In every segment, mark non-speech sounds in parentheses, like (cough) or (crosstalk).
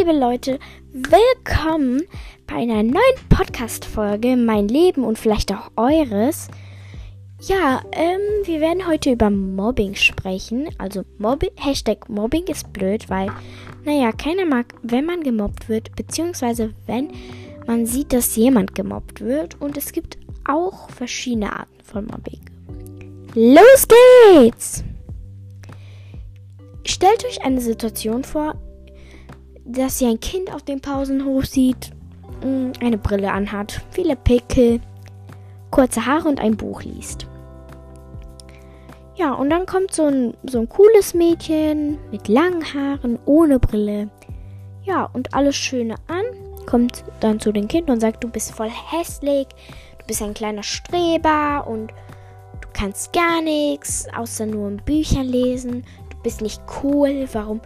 liebe Leute, willkommen bei einer neuen Podcast-Folge, mein Leben und vielleicht auch eures. Ja, ähm, wir werden heute über Mobbing sprechen. Also Mobbing, Hashtag Mobbing ist blöd, weil, naja, keiner mag, wenn man gemobbt wird, beziehungsweise wenn man sieht, dass jemand gemobbt wird. Und es gibt auch verschiedene Arten von Mobbing. Los geht's! Stellt euch eine Situation vor, dass ihr ein Kind auf dem Pausenhof sieht, mm, eine Brille anhat, viele Pickel, kurze Haare und ein Buch liest. Ja, und dann kommt so ein, so ein cooles Mädchen mit langen Haaren, ohne Brille. Ja, und alles Schöne an, kommt dann zu dem Kind und sagt, du bist voll hässlich, du bist ein kleiner Streber und du kannst gar nichts, außer nur in Büchern lesen, du bist nicht cool, warum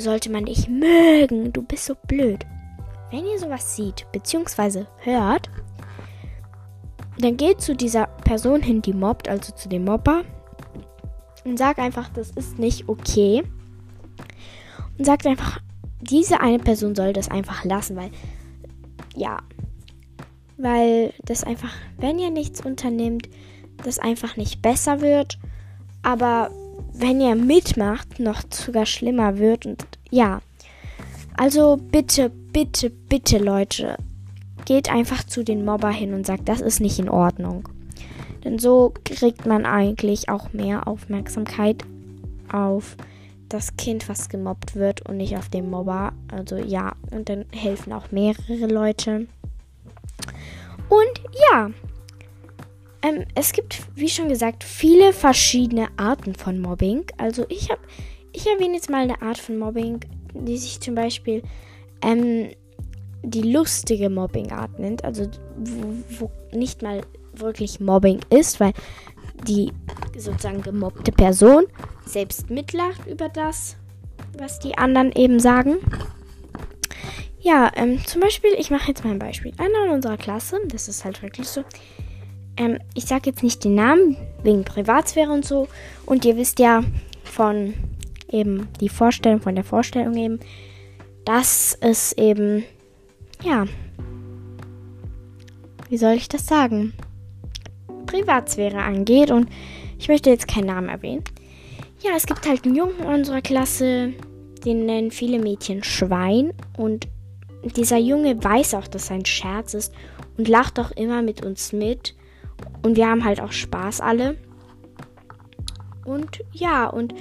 sollte man dich mögen, du bist so blöd. Wenn ihr sowas seht, beziehungsweise hört, dann geht zu dieser Person hin, die mobbt, also zu dem Mobber, und sagt einfach, das ist nicht okay. Und sagt einfach, diese eine Person soll das einfach lassen, weil, ja, weil das einfach, wenn ihr nichts unternimmt, das einfach nicht besser wird. Aber wenn ihr mitmacht, noch sogar schlimmer wird. Und ja, also bitte, bitte, bitte, Leute, geht einfach zu den Mobber hin und sagt, das ist nicht in Ordnung. Denn so kriegt man eigentlich auch mehr Aufmerksamkeit auf das Kind, was gemobbt wird und nicht auf den Mobber. Also ja, und dann helfen auch mehrere Leute. Und ja, ähm, es gibt, wie schon gesagt, viele verschiedene Arten von Mobbing. Also ich habe, ich erwähne jetzt mal eine Art von Mobbing, die sich zum Beispiel ähm, die lustige Mobbing-Art nennt. Also wo, wo nicht mal wirklich Mobbing ist, weil die sozusagen gemobbte Person selbst mitlacht über das, was die anderen eben sagen. Ja, ähm, zum Beispiel, ich mache jetzt mal ein Beispiel. Einer in unserer Klasse, das ist halt wirklich so, ähm, ich sage jetzt nicht den Namen, wegen Privatsphäre und so. Und ihr wisst ja von eben die Vorstellung, von der Vorstellung eben, dass es eben, ja, wie soll ich das sagen? Privatsphäre angeht. Und ich möchte jetzt keinen Namen erwähnen. Ja, es gibt halt einen Jungen in unserer Klasse, den nennen viele Mädchen Schwein. Und dieser Junge weiß auch, dass sein Scherz ist und lacht auch immer mit uns mit. Und wir haben halt auch Spaß alle. Und ja, und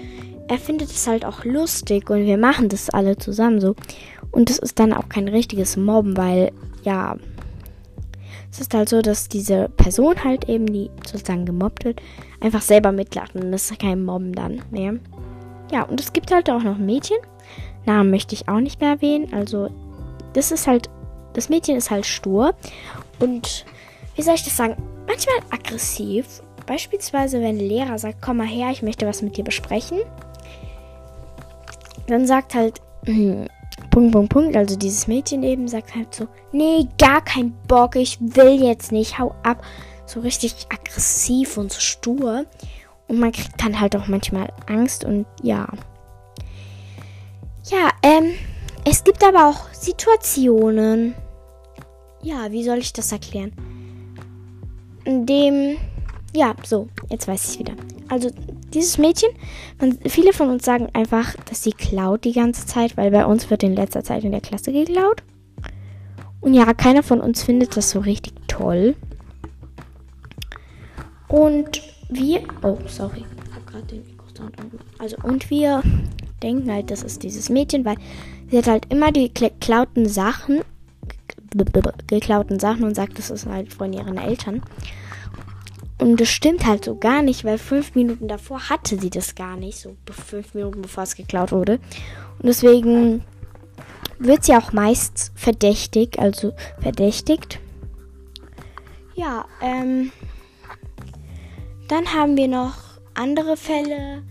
er findet es halt auch lustig und wir machen das alle zusammen so. Und es ist dann auch kein richtiges Mobben, weil ja, es ist halt so, dass diese Person halt eben, die sozusagen gemobbt wird, einfach selber mitlacht und das ist kein Mobben dann mehr. Ja, und es gibt halt auch noch Mädchen. Namen möchte ich auch nicht mehr erwähnen. Also, das ist halt, das Mädchen ist halt stur und wie soll ich das sagen? Manchmal aggressiv. Beispielsweise, wenn ein Lehrer sagt, komm mal her, ich möchte was mit dir besprechen. Dann sagt halt, hm, (clears throat) Punkt, Punkt, Punkt, also dieses Mädchen eben sagt halt so, nee, gar kein Bock, ich will jetzt nicht, hau ab. So richtig aggressiv und so stur. Und man kriegt dann halt auch manchmal Angst und ja. Ja, ähm, es gibt aber auch Situationen. Ja, wie soll ich das erklären? Dem, ja, so, jetzt weiß ich wieder. Also dieses Mädchen, man, viele von uns sagen einfach, dass sie klaut die ganze Zeit, weil bei uns wird in letzter Zeit in der Klasse geklaut. Und ja, keiner von uns findet das so richtig toll. Und wir, oh, sorry, habe gerade den Mikrosound Also, und wir denken halt, das ist dieses Mädchen, weil sie hat halt immer die geklauten Sachen, geklauten Sachen und sagt, das ist halt von ihren Eltern. Und das stimmt halt so gar nicht, weil fünf Minuten davor hatte sie das gar nicht, so fünf Minuten bevor es geklaut wurde. Und deswegen wird sie auch meist verdächtig, also verdächtigt. Ja, ähm, dann haben wir noch andere Fälle.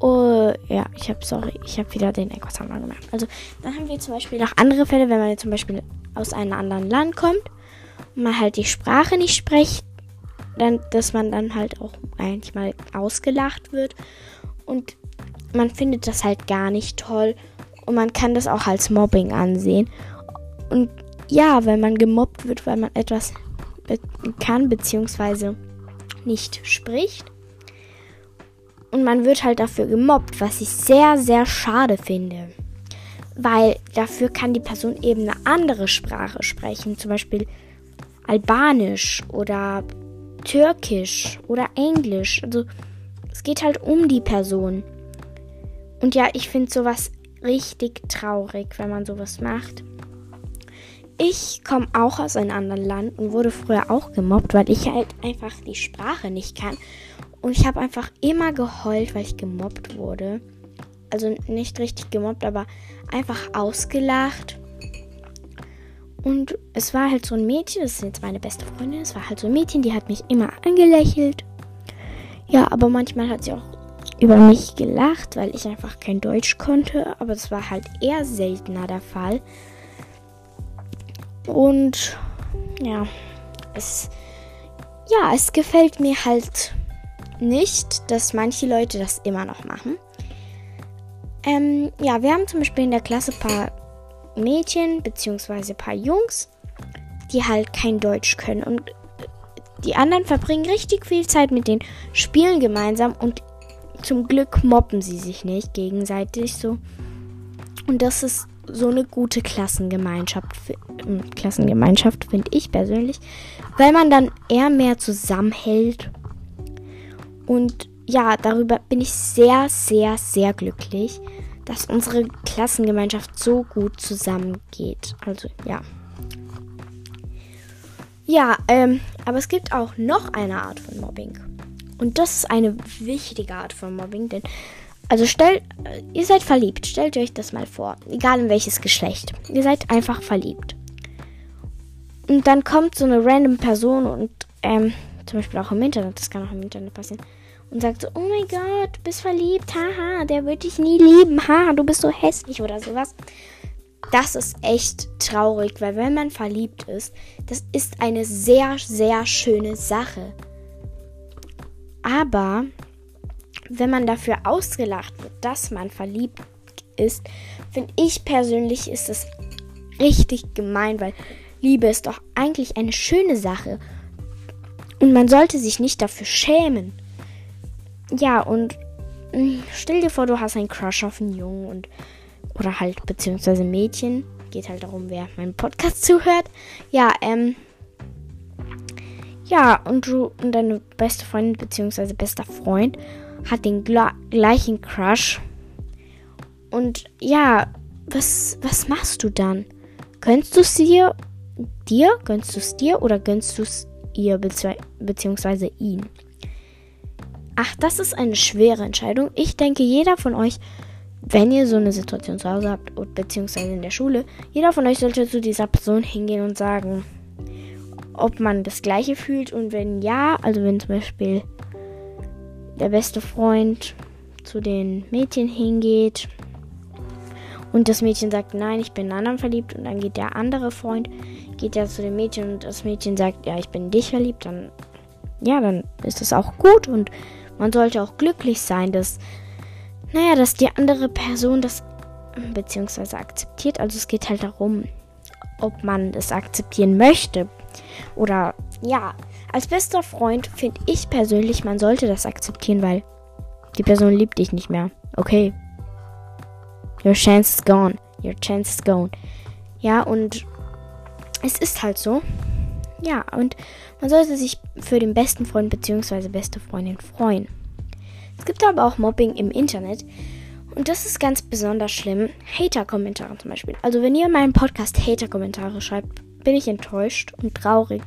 Oh, ja, ich habe, sorry, ich habe wieder den Echo-Sound gemacht. Also, dann haben wir zum Beispiel noch andere Fälle, wenn man jetzt zum Beispiel aus einem anderen Land kommt und man halt die Sprache nicht spricht dann, dass man dann halt auch eigentlich mal ausgelacht wird. Und man findet das halt gar nicht toll. Und man kann das auch als Mobbing ansehen. Und ja, wenn man gemobbt wird, weil man etwas kann, beziehungsweise nicht spricht. Und man wird halt dafür gemobbt, was ich sehr, sehr schade finde. Weil dafür kann die Person eben eine andere Sprache sprechen. Zum Beispiel Albanisch oder Türkisch oder Englisch. Also es geht halt um die Person. Und ja, ich finde sowas richtig traurig, wenn man sowas macht. Ich komme auch aus einem anderen Land und wurde früher auch gemobbt, weil ich halt einfach die Sprache nicht kann. Und ich habe einfach immer geheult, weil ich gemobbt wurde. Also nicht richtig gemobbt, aber einfach ausgelacht. Und es war halt so ein Mädchen, das ist jetzt meine beste Freundin, es war halt so ein Mädchen, die hat mich immer angelächelt. Ja, aber manchmal hat sie auch über mich gelacht, weil ich einfach kein Deutsch konnte. Aber es war halt eher seltener der Fall. Und ja, es, ja, es gefällt mir halt nicht, dass manche Leute das immer noch machen. Ähm, ja, wir haben zum Beispiel in der Klasse ein paar Mädchen bzw. paar Jungs, die halt kein Deutsch können. Und die anderen verbringen richtig viel Zeit mit den Spielen gemeinsam und zum Glück mobben sie sich nicht gegenseitig so. Und das ist so eine gute Klassengemeinschaft, ähm, Klassengemeinschaft finde ich persönlich, weil man dann eher mehr zusammenhält. Und ja, darüber bin ich sehr, sehr, sehr glücklich dass unsere Klassengemeinschaft so gut zusammengeht. Also ja. Ja, ähm, aber es gibt auch noch eine Art von Mobbing. Und das ist eine wichtige Art von Mobbing, denn also stellt, äh, ihr seid verliebt, stellt euch das mal vor, egal in welches Geschlecht. Ihr seid einfach verliebt. Und dann kommt so eine random Person und ähm, zum Beispiel auch im Internet, das kann auch im Internet passieren, und sagt so, oh mein Gott, du bist verliebt, haha, der wird dich nie lieben, haha, du bist so hässlich oder sowas. Das ist echt traurig, weil wenn man verliebt ist, das ist eine sehr, sehr schöne Sache. Aber wenn man dafür ausgelacht wird, dass man verliebt ist, finde ich persönlich ist es richtig gemein, weil Liebe ist doch eigentlich eine schöne Sache. Und man sollte sich nicht dafür schämen. Ja, und mm, stell dir vor, du hast einen Crush auf einen Jungen und oder halt beziehungsweise Mädchen. Geht halt darum, wer meinen Podcast (laughs) zuhört. Ja, ähm. Ja, und du und deine beste Freundin beziehungsweise bester Freund hat den gleichen Crush. Und ja, was, was machst du dann? Gönnst du es dir? Dir? Gönnst du es dir oder gönnst du es ihr beziehungsweise ihn? Ach, das ist eine schwere Entscheidung. Ich denke, jeder von euch, wenn ihr so eine Situation zu Hause habt, beziehungsweise in der Schule, jeder von euch sollte zu dieser Person hingehen und sagen, ob man das gleiche fühlt und wenn ja, also wenn zum Beispiel der beste Freund zu den Mädchen hingeht und das Mädchen sagt, nein, ich bin in anderen verliebt und dann geht der andere Freund, geht ja zu dem Mädchen und das Mädchen sagt, ja, ich bin in dich verliebt, dann ja, dann ist das auch gut und man sollte auch glücklich sein, dass, naja, dass die andere Person das beziehungsweise akzeptiert. Also es geht halt darum, ob man es akzeptieren möchte. Oder ja, als bester Freund finde ich persönlich, man sollte das akzeptieren, weil die Person liebt dich nicht mehr. Okay. Your chance is gone. Your chance is gone. Ja, und es ist halt so. Ja, und man sollte sich für den besten Freund bzw. beste Freundin freuen. Es gibt aber auch Mobbing im Internet. Und das ist ganz besonders schlimm. Hater-Kommentare zum Beispiel. Also wenn ihr in meinem Podcast Hater-Kommentare schreibt, bin ich enttäuscht und traurig.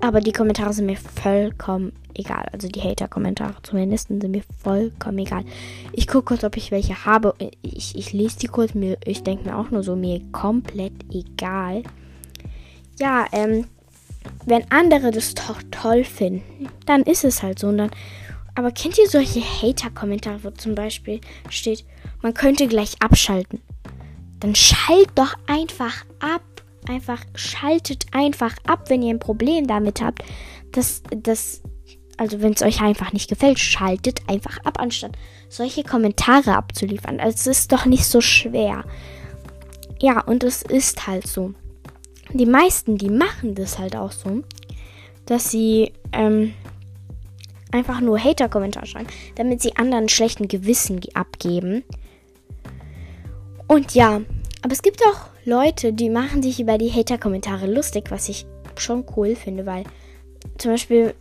Aber die Kommentare sind mir vollkommen egal. Also die Hater-Kommentare zumindest sind mir vollkommen egal. Ich gucke kurz, ob ich welche habe. Ich, ich lese die kurz. Mir, ich denke mir auch nur so, mir komplett egal ja, ähm, wenn andere das doch toll finden, dann ist es halt so. Und dann, aber kennt ihr solche Hater-Kommentare, wo zum Beispiel steht, man könnte gleich abschalten? Dann schalt doch einfach ab. Einfach schaltet einfach ab, wenn ihr ein Problem damit habt, dass, dass also wenn es euch einfach nicht gefällt, schaltet einfach ab, anstatt solche Kommentare abzuliefern. Also es ist doch nicht so schwer. Ja, und es ist halt so. Die meisten, die machen das halt auch so, dass sie ähm, einfach nur Hater-Kommentare schreiben, damit sie anderen schlechten Gewissen abgeben. Und ja, aber es gibt auch Leute, die machen sich über die Hater-Kommentare lustig, was ich schon cool finde, weil zum Beispiel,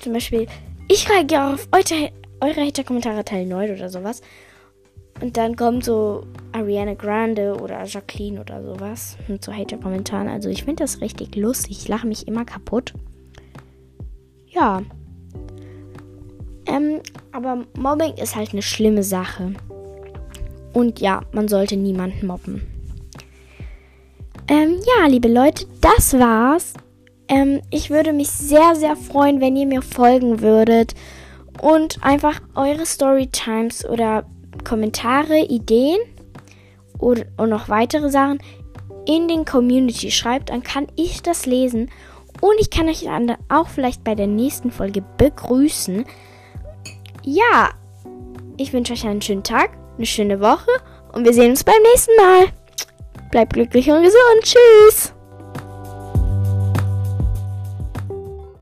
zum Beispiel, ich reagiere auf eure, eure Hater-Kommentare Teil 9 oder sowas. Und dann kommt so Ariana Grande oder Jacqueline oder sowas mit so Hater-Kommentaren. Also ich finde das richtig lustig. Ich lache mich immer kaputt. Ja. Ähm, aber Mobbing ist halt eine schlimme Sache. Und ja, man sollte niemanden mobben. Ähm, ja, liebe Leute, das war's. Ähm, ich würde mich sehr, sehr freuen, wenn ihr mir folgen würdet und einfach eure Storytimes oder Kommentare, Ideen oder, und noch weitere Sachen in den Community schreibt, dann kann ich das lesen und ich kann euch dann auch vielleicht bei der nächsten Folge begrüßen. Ja, ich wünsche euch einen schönen Tag, eine schöne Woche und wir sehen uns beim nächsten Mal. Bleibt glücklich und gesund. Tschüss.